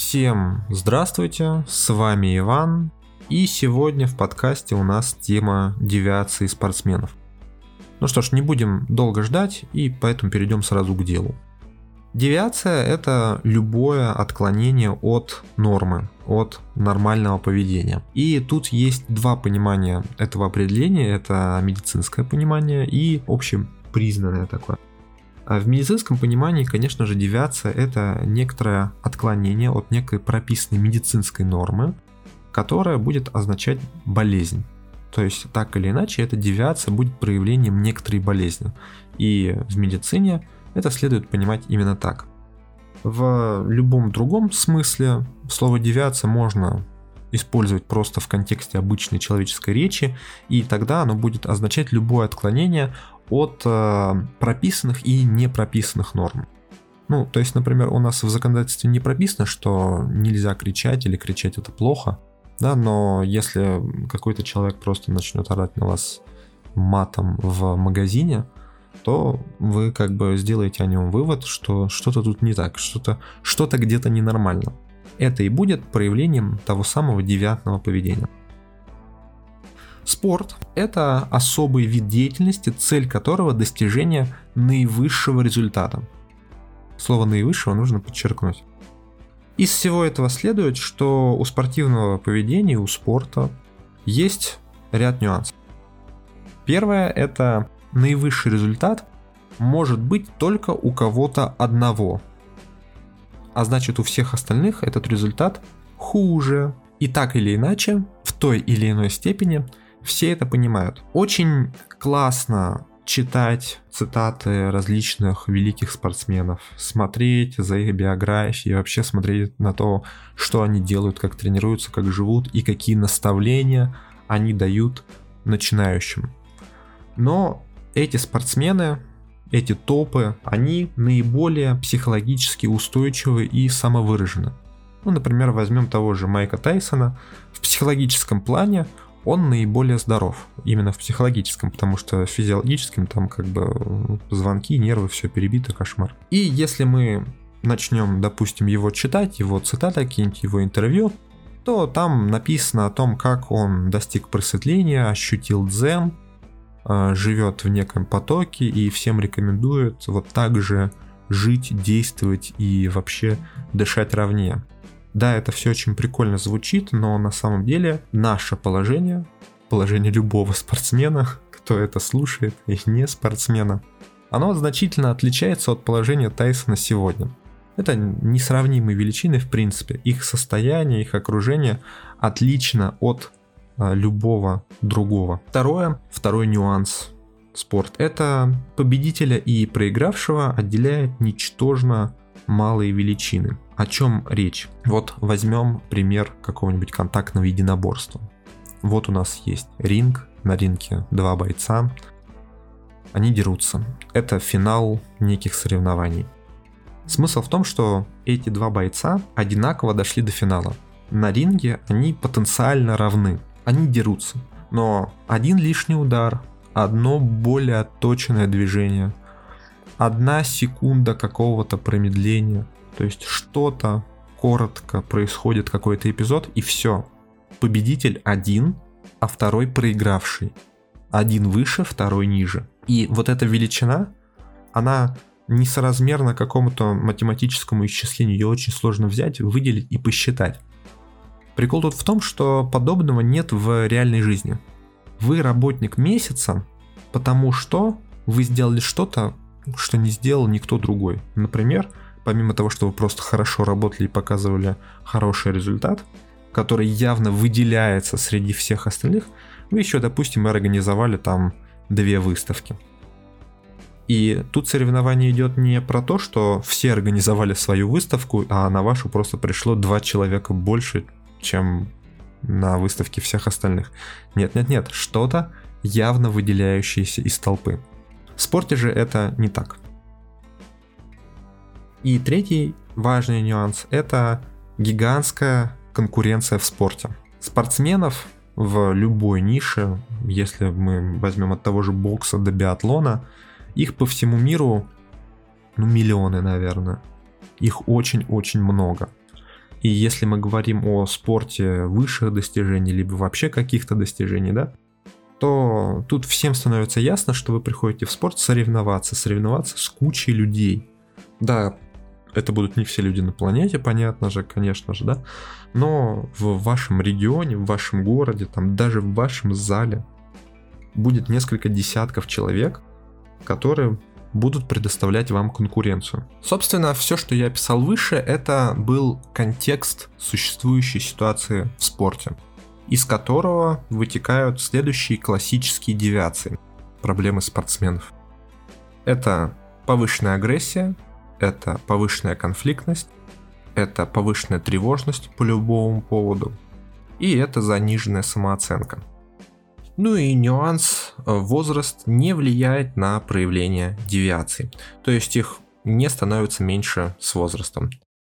Всем здравствуйте, с вами Иван, и сегодня в подкасте у нас тема девиации спортсменов. Ну что ж, не будем долго ждать, и поэтому перейдем сразу к делу. Девиация – это любое отклонение от нормы, от нормального поведения. И тут есть два понимания этого определения. Это медицинское понимание и общепризнанное такое. А в медицинском понимании, конечно же, девиация – это некоторое отклонение от некой прописанной медицинской нормы, которая будет означать болезнь. То есть, так или иначе, эта девиация будет проявлением некоторой болезни. И в медицине – это следует понимать именно так. В любом другом смысле слово девиация можно использовать просто в контексте обычной человеческой речи, и тогда оно будет означать любое отклонение от э, прописанных и не прописанных норм. Ну, то есть, например, у нас в законодательстве не прописано, что нельзя кричать или кричать это плохо, да, но если какой-то человек просто начнет орать на вас матом в магазине, то вы как бы сделаете о нем вывод, что что-то тут не так, что-то что где-то ненормально. Это и будет проявлением того самого девиантного поведения. Спорт – это особый вид деятельности, цель которого – достижение наивысшего результата. Слово «наивысшего» нужно подчеркнуть. Из всего этого следует, что у спортивного поведения, у спорта есть ряд нюансов. Первое – это наивысший результат может быть только у кого-то одного. А значит у всех остальных этот результат хуже. И так или иначе, в той или иной степени, все это понимают. Очень классно читать цитаты различных великих спортсменов, смотреть за их биографией, вообще смотреть на то, что они делают, как тренируются, как живут и какие наставления они дают начинающим. Но эти спортсмены, эти топы, они наиболее психологически устойчивы и самовыражены. Ну, например, возьмем того же Майка Тайсона. В психологическом плане он наиболее здоров. Именно в психологическом, потому что в физиологическом там как бы звонки, нервы, все перебито, кошмар. И если мы начнем, допустим, его читать, его цитаты, какие-нибудь его интервью, то там написано о том, как он достиг просветления, ощутил дзен, а, живет в неком потоке и всем рекомендует вот так же жить, действовать и вообще дышать ровнее. Да, это все очень прикольно звучит, но на самом деле наше положение, положение любого спортсмена, кто это слушает, и не спортсмена, оно значительно отличается от положения Тайсона сегодня. Это несравнимые величины в принципе. Их состояние, их окружение отлично от а, любого другого. Второе, второй нюанс спорт. Это победителя и проигравшего отделяет ничтожно малые величины. О чем речь? Вот возьмем пример какого-нибудь контактного единоборства. Вот у нас есть ринг, на ринге два бойца, они дерутся. Это финал неких соревнований. Смысл в том, что эти два бойца одинаково дошли до финала. На ринге они потенциально равны они дерутся. Но один лишний удар, одно более отточенное движение, одна секунда какого-то промедления, то есть что-то коротко происходит какой-то эпизод и все. Победитель один, а второй проигравший. Один выше, второй ниже. И вот эта величина, она несоразмерна какому-то математическому исчислению. Ее очень сложно взять, выделить и посчитать. Прикол тут в том, что подобного нет в реальной жизни. Вы работник месяца, потому что вы сделали что-то, что не сделал никто другой. Например, помимо того, что вы просто хорошо работали и показывали хороший результат, который явно выделяется среди всех остальных, вы еще, допустим, организовали там две выставки. И тут соревнование идет не про то, что все организовали свою выставку, а на вашу просто пришло два человека больше, чем на выставке всех остальных. Нет-нет-нет, что-то явно выделяющееся из толпы. В спорте же это не так. И третий важный нюанс – это гигантская конкуренция в спорте. Спортсменов в любой нише, если мы возьмем от того же бокса до биатлона, их по всему миру, ну, миллионы, наверное. Их очень-очень много. И если мы говорим о спорте высших достижений, либо вообще каких-то достижений, да, то тут всем становится ясно, что вы приходите в спорт соревноваться, соревноваться с кучей людей. Да, это будут не все люди на планете, понятно же, конечно же, да, но в вашем регионе, в вашем городе, там даже в вашем зале будет несколько десятков человек, которые будут предоставлять вам конкуренцию. Собственно, все, что я описал выше, это был контекст существующей ситуации в спорте, из которого вытекают следующие классические девиации, проблемы спортсменов. Это повышенная агрессия, это повышенная конфликтность, это повышенная тревожность по любому поводу, и это заниженная самооценка. Ну и нюанс, э, возраст не влияет на проявление девиаций, то есть их не становится меньше с возрастом.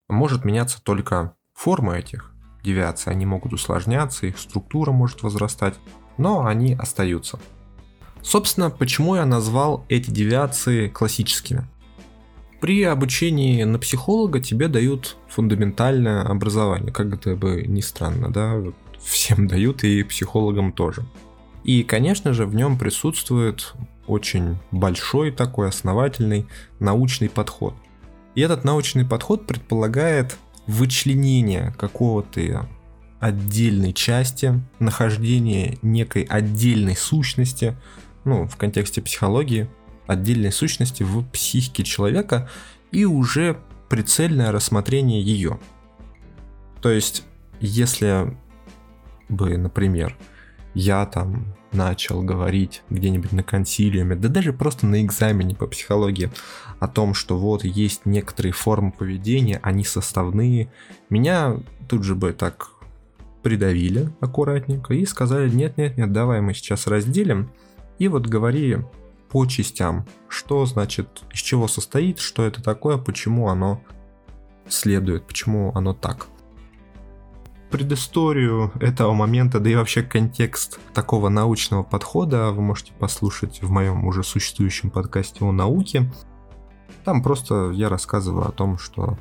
Может меняться только форма этих девиаций, они могут усложняться, их структура может возрастать, но они остаются. Собственно, почему я назвал эти девиации классическими? При обучении на психолога тебе дают фундаментальное образование, как это бы ни странно, да, всем дают и психологам тоже. И, конечно же, в нем присутствует очень большой такой основательный научный подход. И этот научный подход предполагает вычленение какого-то отдельной части, нахождение некой отдельной сущности, ну, в контексте психологии, отдельной сущности в психике человека и уже прицельное рассмотрение ее. То есть, если бы, например, я там начал говорить где-нибудь на консилиуме, да даже просто на экзамене по психологии о том, что вот есть некоторые формы поведения, они составные, меня тут же бы так придавили аккуратненько и сказали, нет-нет-нет, давай мы сейчас разделим, и вот говори по частям. Что значит, из чего состоит, что это такое, почему оно следует, почему оно так. Предысторию этого момента, да и вообще контекст такого научного подхода вы можете послушать в моем уже существующем подкасте о науке. Там просто я рассказываю о том, что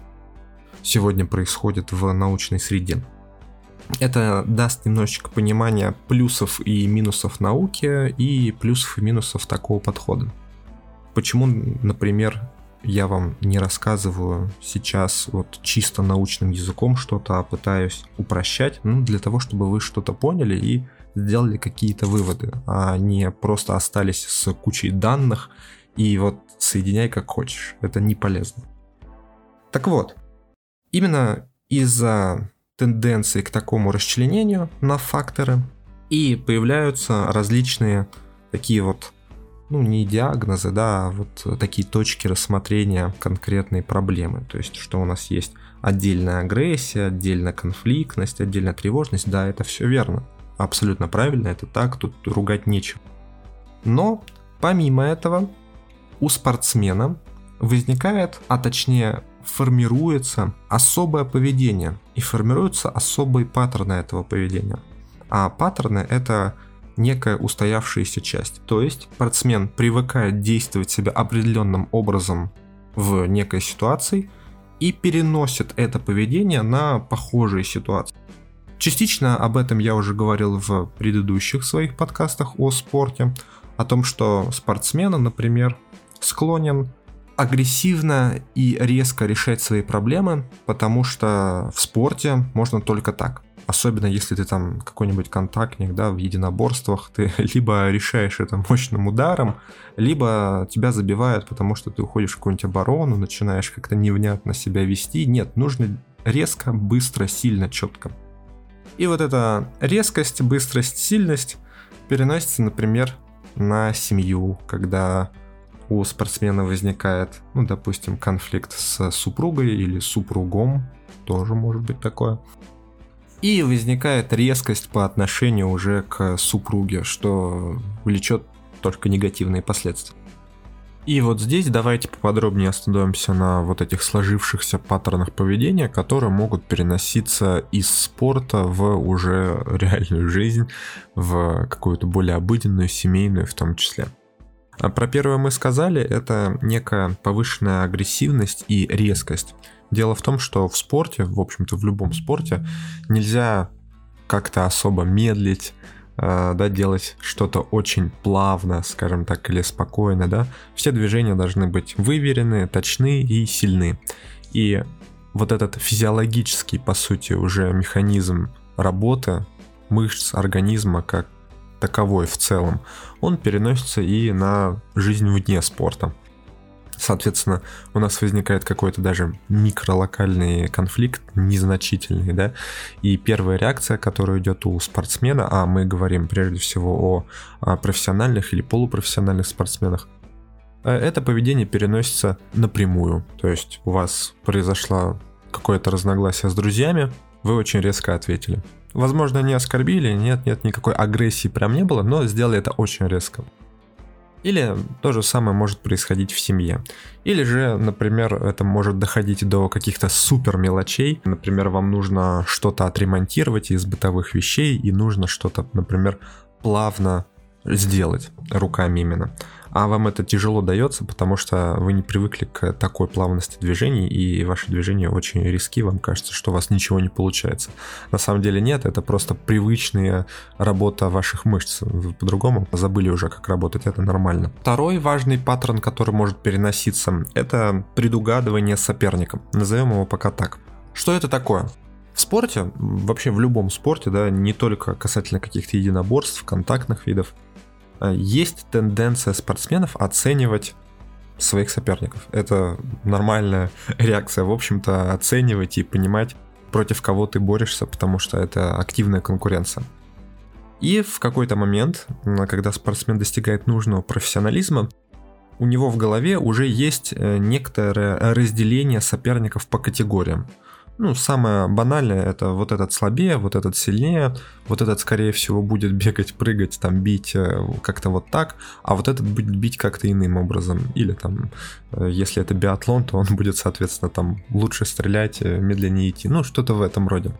сегодня происходит в научной среде. Это даст немножечко понимания плюсов и минусов науки и плюсов и минусов такого подхода. Почему, например, я вам не рассказываю сейчас вот чисто научным языком что-то, а пытаюсь упрощать, ну, для того, чтобы вы что-то поняли и сделали какие-то выводы, а не просто остались с кучей данных и вот соединяй как хочешь. Это не полезно. Так вот, именно из-за тенденции к такому расчленению на факторы, и появляются различные такие вот, ну не диагнозы, да, а вот такие точки рассмотрения конкретной проблемы. То есть, что у нас есть отдельная агрессия, отдельная конфликтность, отдельная тревожность, да, это все верно. Абсолютно правильно, это так, тут ругать нечего. Но помимо этого у спортсмена возникает, а точнее формируется особое поведение и формируются особые паттерны этого поведения. А паттерны это некая устоявшаяся часть. То есть спортсмен привыкает действовать себя определенным образом в некой ситуации и переносит это поведение на похожие ситуации. Частично об этом я уже говорил в предыдущих своих подкастах о спорте, о том, что спортсмен, например, склонен агрессивно и резко решать свои проблемы, потому что в спорте можно только так. Особенно если ты там какой-нибудь контактник, да, в единоборствах, ты либо решаешь это мощным ударом, либо тебя забивают, потому что ты уходишь в какую-нибудь оборону, начинаешь как-то невнятно себя вести. Нет, нужно резко, быстро, сильно, четко. И вот эта резкость, быстрость, сильность переносится, например, на семью, когда у спортсмена возникает, ну, допустим, конфликт с супругой или супругом, тоже может быть такое. И возникает резкость по отношению уже к супруге, что влечет только негативные последствия. И вот здесь давайте поподробнее остановимся на вот этих сложившихся паттернах поведения, которые могут переноситься из спорта в уже реальную жизнь, в какую-то более обыденную, семейную в том числе. А про первое мы сказали, это некая повышенная агрессивность и резкость. Дело в том, что в спорте, в общем-то в любом спорте, нельзя как-то особо медлить, э, да, делать что-то очень плавно, скажем так, или спокойно, да. Все движения должны быть выверены, точны и сильны. И вот этот физиологический, по сути, уже механизм работы мышц организма как таковой в целом, он переносится и на жизнь вне спорта. Соответственно, у нас возникает какой-то даже микролокальный конфликт, незначительный, да, и первая реакция, которая идет у спортсмена, а мы говорим прежде всего о, о профессиональных или полупрофессиональных спортсменах, э, это поведение переносится напрямую. То есть у вас произошло какое-то разногласие с друзьями, вы очень резко ответили. Возможно, не оскорбили, нет, нет, никакой агрессии прям не было, но сделали это очень резко. Или то же самое может происходить в семье. Или же, например, это может доходить до каких-то супер мелочей. Например, вам нужно что-то отремонтировать из бытовых вещей и нужно что-то, например, плавно сделать руками именно а вам это тяжело дается, потому что вы не привыкли к такой плавности движений, и ваши движения очень риски, вам кажется, что у вас ничего не получается. На самом деле нет, это просто привычная работа ваших мышц. Вы по-другому забыли уже, как работать, это нормально. Второй важный паттерн, который может переноситься, это предугадывание соперника. Назовем его пока так. Что это такое? В спорте, вообще в любом спорте, да, не только касательно каких-то единоборств, контактных видов, есть тенденция спортсменов оценивать своих соперников. Это нормальная реакция, в общем-то, оценивать и понимать, против кого ты борешься, потому что это активная конкуренция. И в какой-то момент, когда спортсмен достигает нужного профессионализма, у него в голове уже есть э, некоторое разделение соперников по категориям. Ну, самое банальное это вот этот слабее, вот этот сильнее, вот этот, скорее всего, будет бегать, прыгать, там, бить э, как-то вот так, а вот этот будет бить как-то иным образом. Или там, э, если это биатлон, то он будет, соответственно, там лучше стрелять, э, медленнее идти. Ну, что-то в этом роде.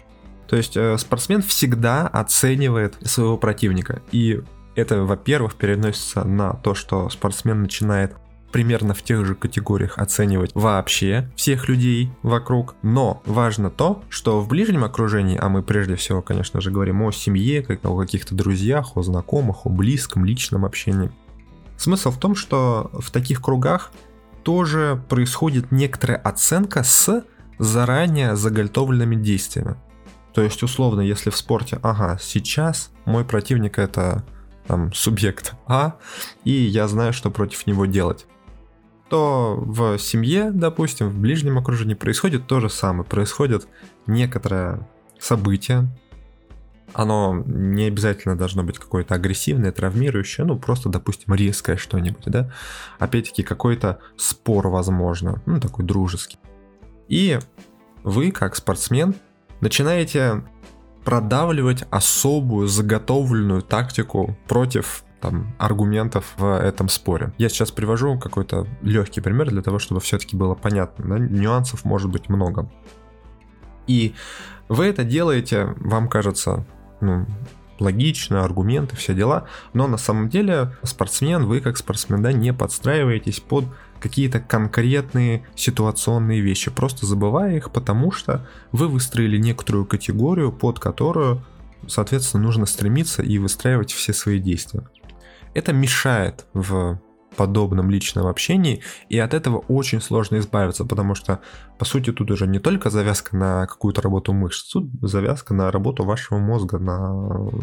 То есть спортсмен всегда оценивает своего противника. И это, во-первых, переносится на то, что спортсмен начинает примерно в тех же категориях оценивать вообще всех людей вокруг. Но важно то, что в ближнем окружении, а мы прежде всего, конечно же, говорим о семье, как о каких-то друзьях, о знакомых, о близком, личном общении. Смысл в том, что в таких кругах тоже происходит некоторая оценка с заранее заготовленными действиями. То есть, условно, если в спорте, ага, сейчас мой противник это там, субъект А, и я знаю, что против него делать то в семье, допустим, в ближнем окружении происходит то же самое. Происходит некоторое событие, оно не обязательно должно быть какое-то агрессивное, травмирующее, ну просто, допустим, резкое что-нибудь, да. Опять-таки какой-то спор, возможно, ну такой дружеский. И вы, как спортсмен, начинаете продавливать особую заготовленную тактику против там, аргументов в этом споре. Я сейчас привожу какой-то легкий пример для того, чтобы все-таки было понятно. Да? Нюансов может быть много. И вы это делаете, вам кажется, ну, логично, аргументы, все дела, но на самом деле спортсмен, вы как спортсмен, да, не подстраиваетесь под какие-то конкретные ситуационные вещи, просто забывая их, потому что вы выстроили некоторую категорию, под которую, соответственно, нужно стремиться и выстраивать все свои действия. Это мешает в подобном личном общении, и от этого очень сложно избавиться, потому что, по сути, тут уже не только завязка на какую-то работу мышц, тут завязка на работу вашего мозга, на,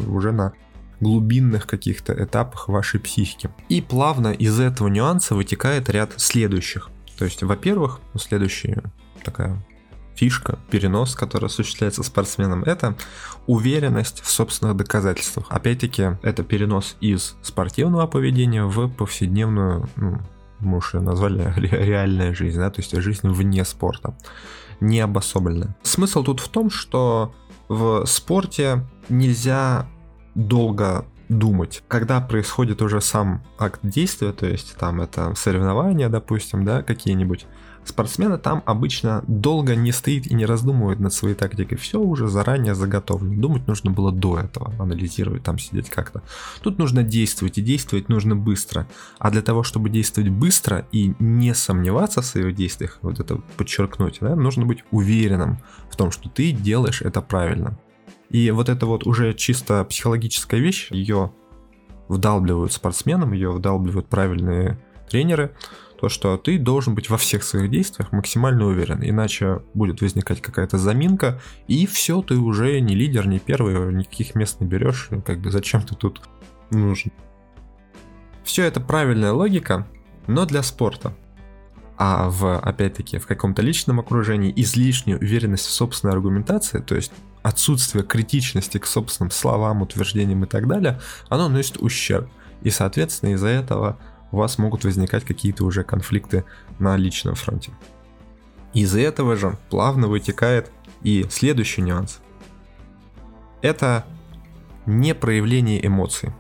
уже на глубинных каких-то этапах вашей психики. И плавно из этого нюанса вытекает ряд следующих. То есть, во-первых, следующая такая фишка, перенос, который осуществляется спортсменом, это уверенность в собственных доказательствах. Опять-таки, это перенос из спортивного поведения в повседневную, ну, мы уж ее назвали реальная жизнь, да, то есть жизнь вне спорта, не обособленная. Смысл тут в том, что в спорте нельзя долго думать. Когда происходит уже сам акт действия, то есть там это соревнования, допустим, да, какие-нибудь, Спортсмены там обычно долго не стоит и не раздумывает над своей тактикой. Все уже заранее заготовлено. Думать нужно было до этого, анализировать, там сидеть как-то. Тут нужно действовать, и действовать нужно быстро. А для того, чтобы действовать быстро и не сомневаться в своих действиях, вот это подчеркнуть, да, нужно быть уверенным в том, что ты делаешь это правильно. И вот это вот уже чисто психологическая вещь, ее вдалбливают спортсменам, ее вдалбливают правильные тренеры, то, что ты должен быть во всех своих действиях максимально уверен, иначе будет возникать какая-то заминка, и все, ты уже не лидер, не первый, никаких мест не берешь, как бы зачем ты тут нужен. Все это правильная логика, но для спорта. А в, опять-таки, в каком-то личном окружении излишняя уверенность в собственной аргументации, то есть отсутствие критичности к собственным словам, утверждениям и так далее, оно носит ущерб. И, соответственно, из-за этого у вас могут возникать какие-то уже конфликты на личном фронте. Из этого же плавно вытекает и следующий нюанс. Это не проявление эмоций.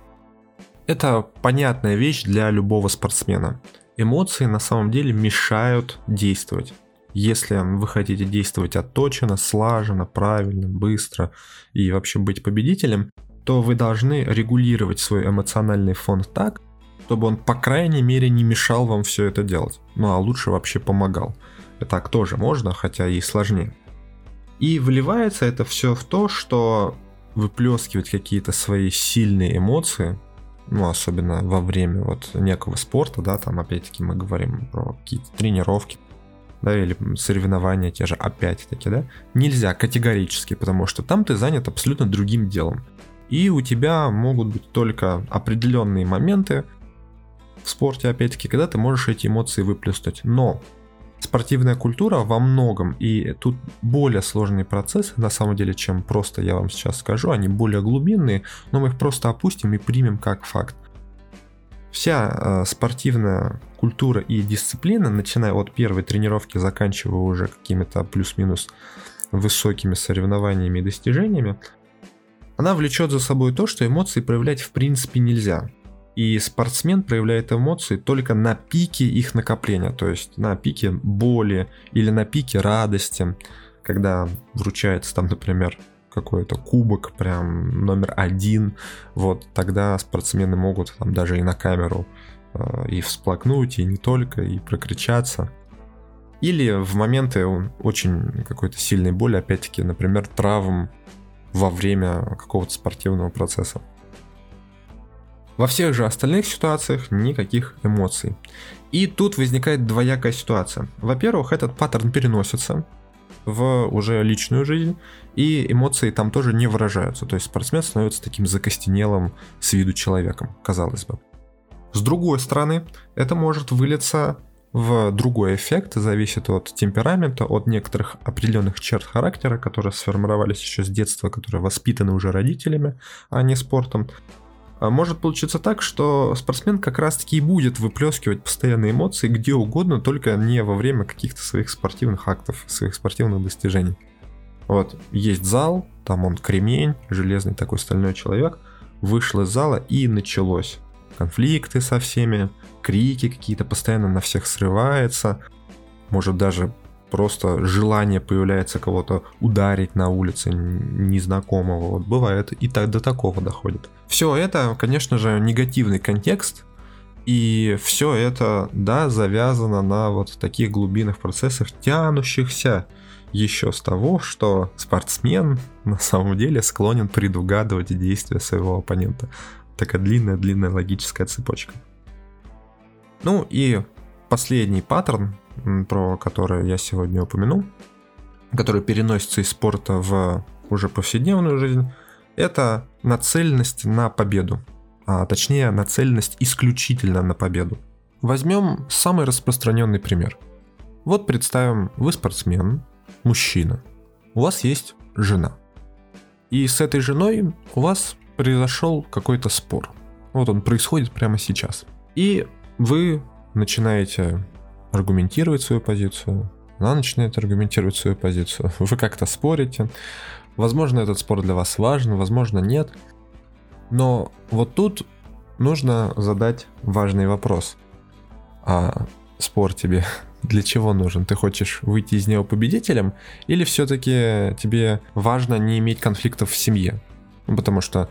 Это понятная вещь для любого спортсмена. Эмоции на самом деле мешают действовать. Если вы хотите действовать отточенно, слаженно, правильно, быстро и вообще быть победителем, то вы должны регулировать свой эмоциональный фон так, чтобы он, по крайней мере, не мешал вам все это делать. Ну а лучше вообще помогал. Так тоже можно, хотя и сложнее. И выливается это все в то, что выплескивать какие-то свои сильные эмоции, ну, особенно во время вот некого спорта, да, там опять-таки мы говорим про какие-то тренировки, да, или соревнования те же, опять-таки, да, нельзя категорически, потому что там ты занят абсолютно другим делом. И у тебя могут быть только определенные моменты, в спорте, опять-таки, когда ты можешь эти эмоции выплеснуть. Но спортивная культура во многом, и тут более сложные процессы, на самом деле, чем просто я вам сейчас скажу, они более глубинные, но мы их просто опустим и примем как факт. Вся э, спортивная культура и дисциплина, начиная от первой тренировки, заканчивая уже какими-то плюс-минус высокими соревнованиями и достижениями, она влечет за собой то, что эмоции проявлять в принципе нельзя. И спортсмен проявляет эмоции только на пике их накопления, то есть на пике боли или на пике радости, когда вручается там, например, какой-то кубок, прям номер один, вот тогда спортсмены могут там даже и на камеру э, и всплакнуть, и не только, и прокричаться. Или в моменты очень какой-то сильной боли, опять-таки, например, травм во время какого-то спортивного процесса. Во всех же остальных ситуациях никаких эмоций. И тут возникает двоякая ситуация. Во-первых, этот паттерн переносится в уже личную жизнь, и эмоции там тоже не выражаются. То есть спортсмен становится таким закостенелым с виду человеком, казалось бы. С другой стороны, это может вылиться в другой эффект, зависит от темперамента, от некоторых определенных черт характера, которые сформировались еще с детства, которые воспитаны уже родителями, а не спортом. А может получиться так, что спортсмен как раз-таки и будет выплескивать постоянные эмоции где угодно, только не во время каких-то своих спортивных актов, своих спортивных достижений. Вот, есть зал, там он кремень, железный такой стальной человек, вышел из зала и началось. Конфликты со всеми, крики какие-то постоянно на всех срывается, может даже просто желание появляется кого-то ударить на улице незнакомого. Вот бывает и так до такого доходит. Все это, конечно же, негативный контекст, и все это, да, завязано на вот таких глубинных процессах, тянущихся еще с того, что спортсмен на самом деле склонен предугадывать действия своего оппонента. Такая длинная-длинная логическая цепочка. Ну и последний паттерн, про который я сегодня упомянул, который переносится из спорта в уже повседневную жизнь, это нацеленность на победу, а точнее нацеленность исключительно на победу. Возьмем самый распространенный пример. Вот представим, вы спортсмен, мужчина, у вас есть жена. И с этой женой у вас произошел какой-то спор. Вот он происходит прямо сейчас. И вы начинаете аргументировать свою позицию, она начинает аргументировать свою позицию, вы как-то спорите, возможно этот спор для вас важен, возможно нет, но вот тут нужно задать важный вопрос. А спор тебе для чего нужен? Ты хочешь выйти из него победителем? Или все-таки тебе важно не иметь конфликтов в семье? Ну, потому что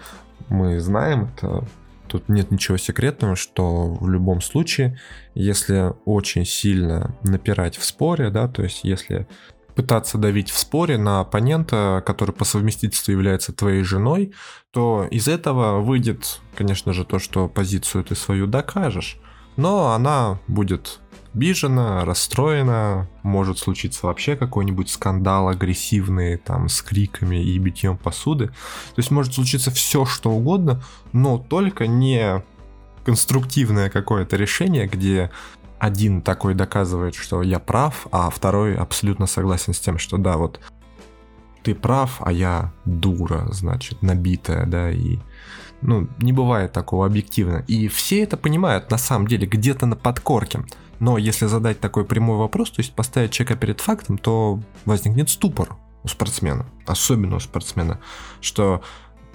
мы знаем, это тут нет ничего секретного, что в любом случае, если очень сильно напирать в споре, да, то есть если пытаться давить в споре на оппонента, который по совместительству является твоей женой, то из этого выйдет, конечно же, то, что позицию ты свою докажешь, но она будет обижена, расстроена, может случиться вообще какой-нибудь скандал агрессивный, там, с криками и битьем посуды. То есть может случиться все, что угодно, но только не конструктивное какое-то решение, где один такой доказывает, что я прав, а второй абсолютно согласен с тем, что да, вот ты прав, а я дура, значит, набитая, да, и ну, не бывает такого объективно. И все это понимают на самом деле где-то на подкорке. Но если задать такой прямой вопрос, то есть поставить человека перед фактом, то возникнет ступор у спортсмена, особенно у спортсмена, что,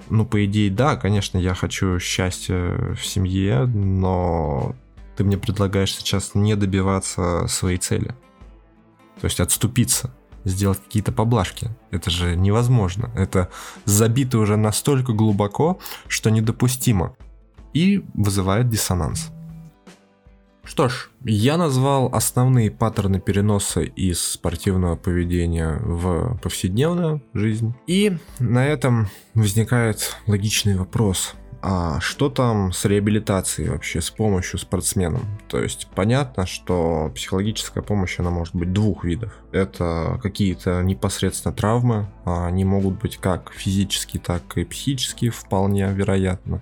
ну, по идее, да, конечно, я хочу счастья в семье, но ты мне предлагаешь сейчас не добиваться своей цели. То есть отступиться, сделать какие-то поблажки. Это же невозможно. Это забито уже настолько глубоко, что недопустимо. И вызывает диссонанс. Что ж, я назвал основные паттерны переноса из спортивного поведения в повседневную жизнь. И на этом возникает логичный вопрос. А что там с реабилитацией вообще, с помощью спортсменам? То есть понятно, что психологическая помощь, она может быть двух видов. Это какие-то непосредственно травмы, а они могут быть как физические, так и психические, вполне вероятно.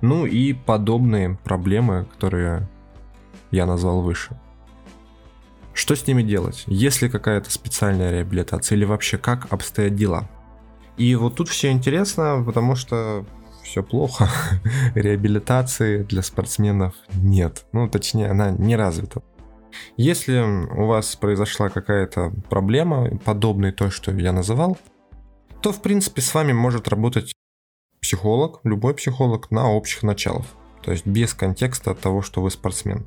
Ну и подобные проблемы, которые я назвал выше. Что с ними делать? Есть ли какая-то специальная реабилитация или вообще как обстоят дела? И вот тут все интересно, потому что все плохо. Реабилитации для спортсменов нет. Ну, точнее, она не развита. Если у вас произошла какая-то проблема, подобная той, что я называл, то, в принципе, с вами может работать психолог, любой психолог на общих началах. То есть без контекста того, что вы спортсмен.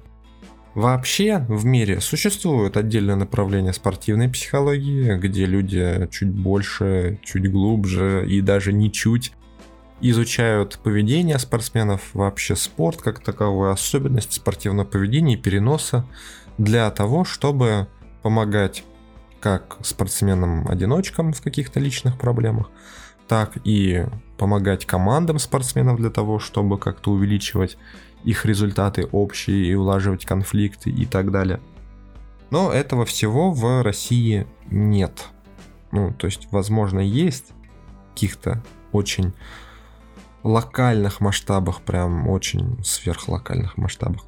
Вообще в мире существует отдельное направление спортивной психологии, где люди чуть больше, чуть глубже и даже не чуть изучают поведение спортсменов, вообще спорт как таковой, особенности спортивного поведения и переноса для того, чтобы помогать как спортсменам-одиночкам в каких-то личных проблемах, так и помогать командам спортсменов для того, чтобы как-то увеличивать их результаты общие и улаживать конфликты и так далее. Но этого всего в России нет. Ну, то есть, возможно, есть каких-то очень локальных масштабах, прям очень сверхлокальных масштабах.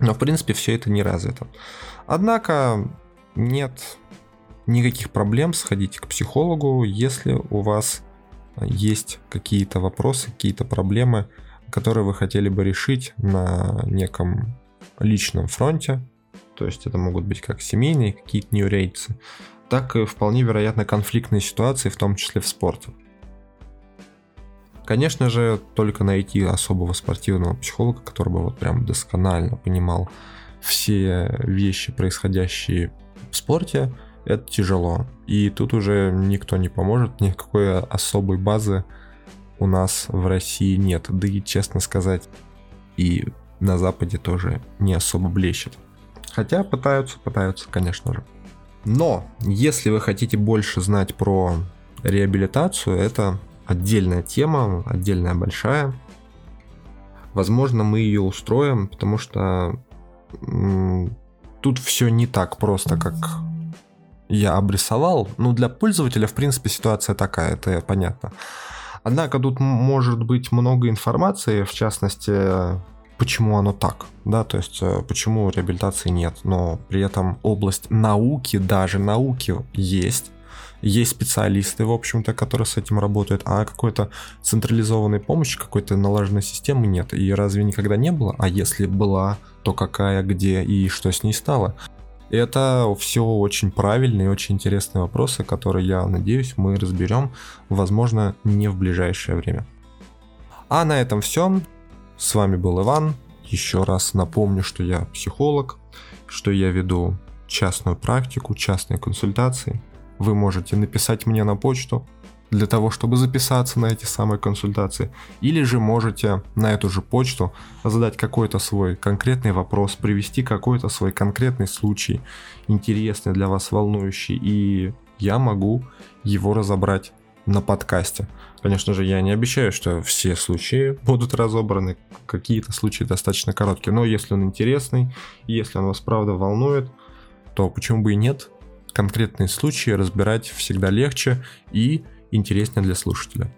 Но, в принципе, все это не развито. Однако нет никаких проблем сходить к психологу, если у вас есть какие-то вопросы, какие-то проблемы, которые вы хотели бы решить на неком личном фронте. То есть это могут быть как семейные какие-то нью-рейдсы, так и вполне вероятно конфликтные ситуации, в том числе в спорте. Конечно же, только найти особого спортивного психолога, который бы вот прям досконально понимал все вещи, происходящие в спорте, это тяжело. И тут уже никто не поможет, никакой особой базы у нас в России нет. Да и, честно сказать, и на Западе тоже не особо блещет. Хотя пытаются, пытаются, конечно же. Но, если вы хотите больше знать про реабилитацию, это отдельная тема, отдельная большая. Возможно, мы ее устроим, потому что тут все не так просто, как я обрисовал. Ну, для пользователя, в принципе, ситуация такая, это понятно. Однако тут может быть много информации, в частности, почему оно так, да, то есть э, почему реабилитации нет, но при этом область науки, даже науки есть, есть специалисты, в общем-то, которые с этим работают, а какой-то централизованной помощи, какой-то налаженной системы нет. И разве никогда не было? А если была, то какая, где и что с ней стало? Это все очень правильные очень интересные вопросы, которые, я надеюсь, мы разберем, возможно, не в ближайшее время. А на этом все. С вами был Иван. Еще раз напомню, что я психолог, что я веду частную практику, частные консультации, вы можете написать мне на почту для того, чтобы записаться на эти самые консультации. Или же можете на эту же почту задать какой-то свой конкретный вопрос, привести какой-то свой конкретный случай, интересный для вас, волнующий, и я могу его разобрать на подкасте. Конечно же, я не обещаю, что все случаи будут разобраны, какие-то случаи достаточно короткие, но если он интересный, если он вас правда волнует, то почему бы и нет, конкретные случаи разбирать всегда легче и интереснее для слушателя.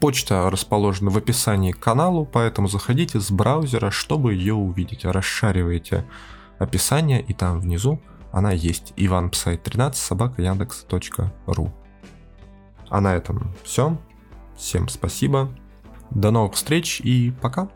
Почта расположена в описании к каналу, поэтому заходите с браузера, чтобы ее увидеть. Расшариваете описание, и там внизу она есть. иванпсай13 собака яндекс.ру А на этом все. Всем спасибо. До новых встреч и пока.